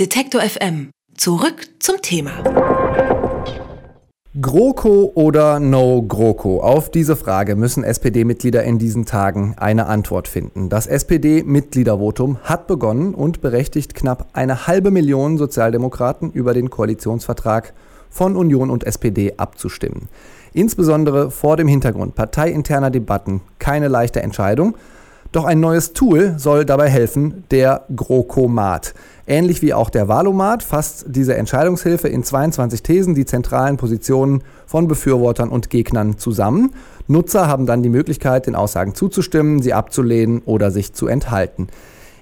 Detektor FM. Zurück zum Thema. GroKo oder No GroKo? Auf diese Frage müssen SPD-Mitglieder in diesen Tagen eine Antwort finden. Das SPD-Mitgliedervotum hat begonnen und berechtigt knapp eine halbe Million Sozialdemokraten über den Koalitionsvertrag von Union und SPD abzustimmen. Insbesondere vor dem Hintergrund parteiinterner Debatten keine leichte Entscheidung. Doch ein neues Tool soll dabei helfen, der GroKomat. Ähnlich wie auch der Valomat fasst diese Entscheidungshilfe in 22 Thesen die zentralen Positionen von Befürwortern und Gegnern zusammen. Nutzer haben dann die Möglichkeit, den Aussagen zuzustimmen, sie abzulehnen oder sich zu enthalten.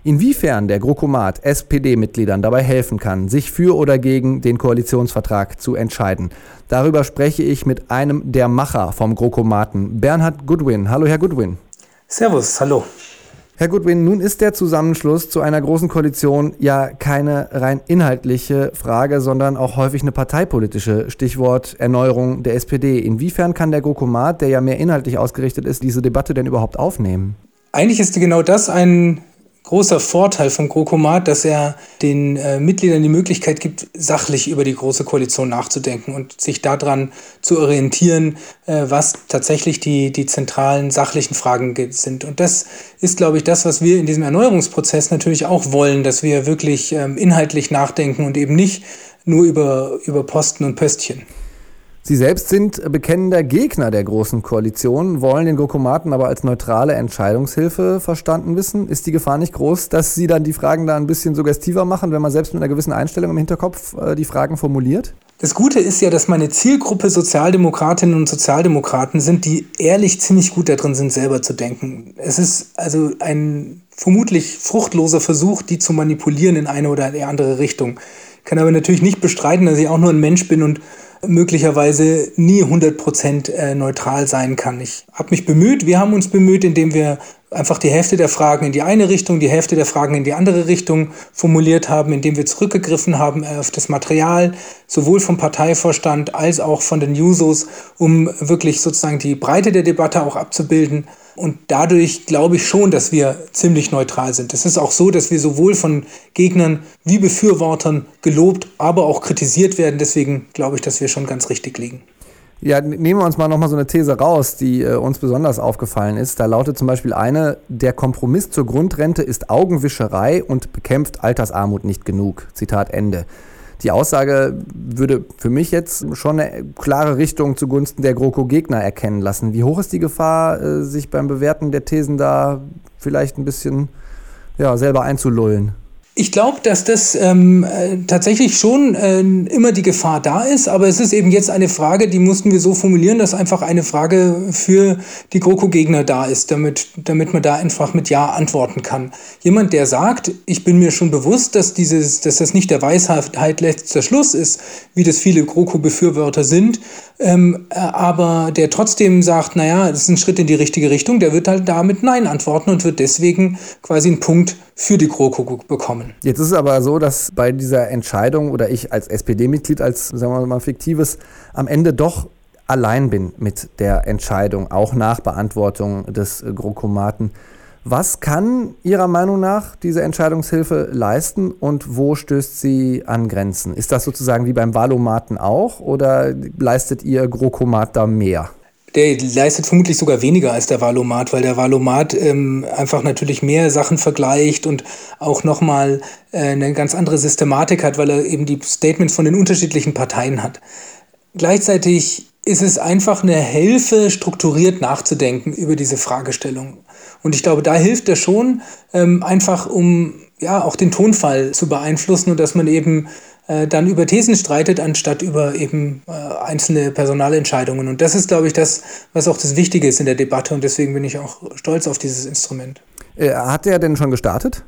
Inwiefern der GroKomat SPD-Mitgliedern dabei helfen kann, sich für oder gegen den Koalitionsvertrag zu entscheiden, darüber spreche ich mit einem der Macher vom GroKomaten, Bernhard Goodwin. Hallo, Herr Goodwin. Servus, hallo. Herr Goodwin, nun ist der Zusammenschluss zu einer großen Koalition ja keine rein inhaltliche Frage, sondern auch häufig eine parteipolitische. Stichwort Erneuerung der SPD. Inwiefern kann der GroKomat, der ja mehr inhaltlich ausgerichtet ist, diese Debatte denn überhaupt aufnehmen? Eigentlich ist genau das ein großer Vorteil vom GroKomat, dass er den äh, Mitgliedern die Möglichkeit gibt, sachlich über die Große Koalition nachzudenken und sich daran zu orientieren, äh, was tatsächlich die, die zentralen sachlichen Fragen sind. Und das ist, glaube ich, das, was wir in diesem Erneuerungsprozess natürlich auch wollen, dass wir wirklich ähm, inhaltlich nachdenken und eben nicht nur über, über Posten und Pöstchen. Sie selbst sind bekennender Gegner der Großen Koalition, wollen den Gokomaten aber als neutrale Entscheidungshilfe verstanden wissen. Ist die Gefahr nicht groß, dass Sie dann die Fragen da ein bisschen suggestiver machen, wenn man selbst mit einer gewissen Einstellung im Hinterkopf äh, die Fragen formuliert? Das Gute ist ja, dass meine Zielgruppe Sozialdemokratinnen und Sozialdemokraten sind, die ehrlich ziemlich gut darin sind, selber zu denken. Es ist also ein vermutlich fruchtloser Versuch, die zu manipulieren in eine oder andere Richtung. Ich kann aber natürlich nicht bestreiten, dass ich auch nur ein Mensch bin und möglicherweise nie 100% äh, neutral sein kann. Ich habe mich bemüht, wir haben uns bemüht, indem wir einfach die Hälfte der Fragen in die eine Richtung, die Hälfte der Fragen in die andere Richtung formuliert haben, indem wir zurückgegriffen haben auf das Material, sowohl vom Parteivorstand als auch von den Jusos, um wirklich sozusagen die Breite der Debatte auch abzubilden. Und dadurch glaube ich schon, dass wir ziemlich neutral sind. Es ist auch so, dass wir sowohl von Gegnern wie Befürwortern gelobt, aber auch kritisiert werden. Deswegen glaube ich, dass wir schon ganz richtig liegen. Ja, nehmen wir uns mal nochmal so eine These raus, die äh, uns besonders aufgefallen ist. Da lautet zum Beispiel eine, der Kompromiss zur Grundrente ist Augenwischerei und bekämpft Altersarmut nicht genug. Zitat Ende. Die Aussage würde für mich jetzt schon eine klare Richtung zugunsten der GroKo-Gegner erkennen lassen. Wie hoch ist die Gefahr, äh, sich beim Bewerten der Thesen da vielleicht ein bisschen ja, selber einzulullen? Ich glaube, dass das ähm, äh, tatsächlich schon äh, immer die Gefahr da ist, aber es ist eben jetzt eine Frage, die mussten wir so formulieren, dass einfach eine Frage für die GroKo-Gegner da ist, damit, damit man da einfach mit Ja antworten kann. Jemand, der sagt, ich bin mir schon bewusst, dass, dieses, dass das nicht der Weisheit letzter Schluss ist, wie das viele GroKo-Befürworter sind, ähm, äh, aber der trotzdem sagt, naja, das ist ein Schritt in die richtige Richtung, der wird halt damit Nein antworten und wird deswegen quasi einen Punkt für die GroKo bekommen. Jetzt ist es aber so, dass bei dieser Entscheidung oder ich als SPD-Mitglied, als sagen wir mal fiktives, am Ende doch allein bin mit der Entscheidung, auch nach Beantwortung des GroKomaten. Was kann Ihrer Meinung nach diese Entscheidungshilfe leisten und wo stößt sie an Grenzen? Ist das sozusagen wie beim Wahlomaten auch oder leistet Ihr GroKomat da mehr? Der leistet vermutlich sogar weniger als der Valomat, weil der Valomat ähm, einfach natürlich mehr Sachen vergleicht und auch nochmal äh, eine ganz andere Systematik hat, weil er eben die Statements von den unterschiedlichen Parteien hat. Gleichzeitig ist es einfach eine Hilfe, strukturiert nachzudenken über diese Fragestellung. Und ich glaube, da hilft er schon, ähm, einfach um ja auch den Tonfall zu beeinflussen und dass man eben äh, dann über Thesen streitet, anstatt über eben äh, einzelne Personalentscheidungen. Und das ist, glaube ich, das, was auch das Wichtige ist in der Debatte. Und deswegen bin ich auch stolz auf dieses Instrument. Äh, hat er denn schon gestartet?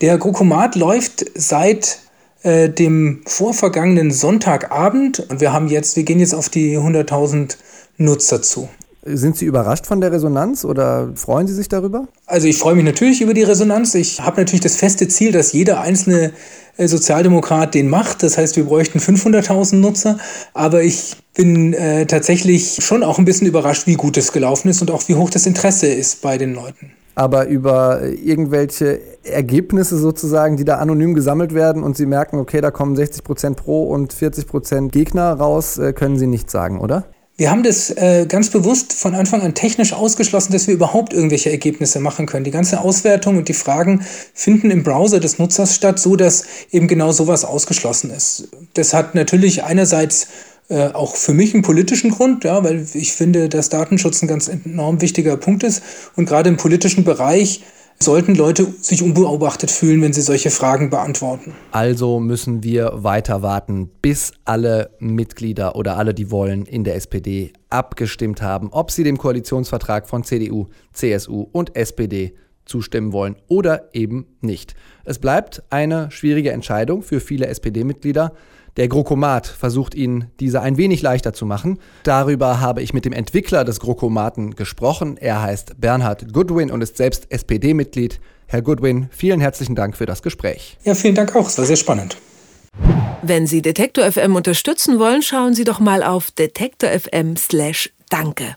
Der GroKomat läuft seit äh, dem vorvergangenen Sonntagabend und wir haben jetzt, wir gehen jetzt auf die 100.000 Nutzer zu. Sind Sie überrascht von der Resonanz oder freuen Sie sich darüber? Also ich freue mich natürlich über die Resonanz. Ich habe natürlich das feste Ziel, dass jeder einzelne äh, Sozialdemokrat den macht. Das heißt, wir bräuchten 500.000 Nutzer. Aber ich bin äh, tatsächlich schon auch ein bisschen überrascht, wie gut es gelaufen ist und auch wie hoch das Interesse ist bei den Leuten. Aber über irgendwelche Ergebnisse sozusagen, die da anonym gesammelt werden und Sie merken, okay, da kommen 60 Prozent Pro und 40 Prozent Gegner raus, äh, können Sie nicht sagen, oder? Wir haben das äh, ganz bewusst von Anfang an technisch ausgeschlossen, dass wir überhaupt irgendwelche Ergebnisse machen können. Die ganze Auswertung und die Fragen finden im Browser des Nutzers statt, so dass eben genau sowas ausgeschlossen ist. Das hat natürlich einerseits äh, auch für mich einen politischen Grund, ja, weil ich finde, dass Datenschutz ein ganz enorm wichtiger Punkt ist und gerade im politischen Bereich sollten Leute sich unbeobachtet fühlen, wenn sie solche Fragen beantworten. Also müssen wir weiter warten, bis alle Mitglieder oder alle, die wollen, in der SPD abgestimmt haben, ob sie dem Koalitionsvertrag von CDU, CSU und SPD zustimmen wollen oder eben nicht. Es bleibt eine schwierige Entscheidung für viele SPD-Mitglieder. Der GroKomat versucht ihnen diese ein wenig leichter zu machen. Darüber habe ich mit dem Entwickler des GroKomaten gesprochen. Er heißt Bernhard Goodwin und ist selbst SPD-Mitglied. Herr Goodwin, vielen herzlichen Dank für das Gespräch. Ja, vielen Dank auch. Es war sehr spannend. Wenn Sie Detektor FM unterstützen wollen, schauen Sie doch mal auf detektor.fm/danke.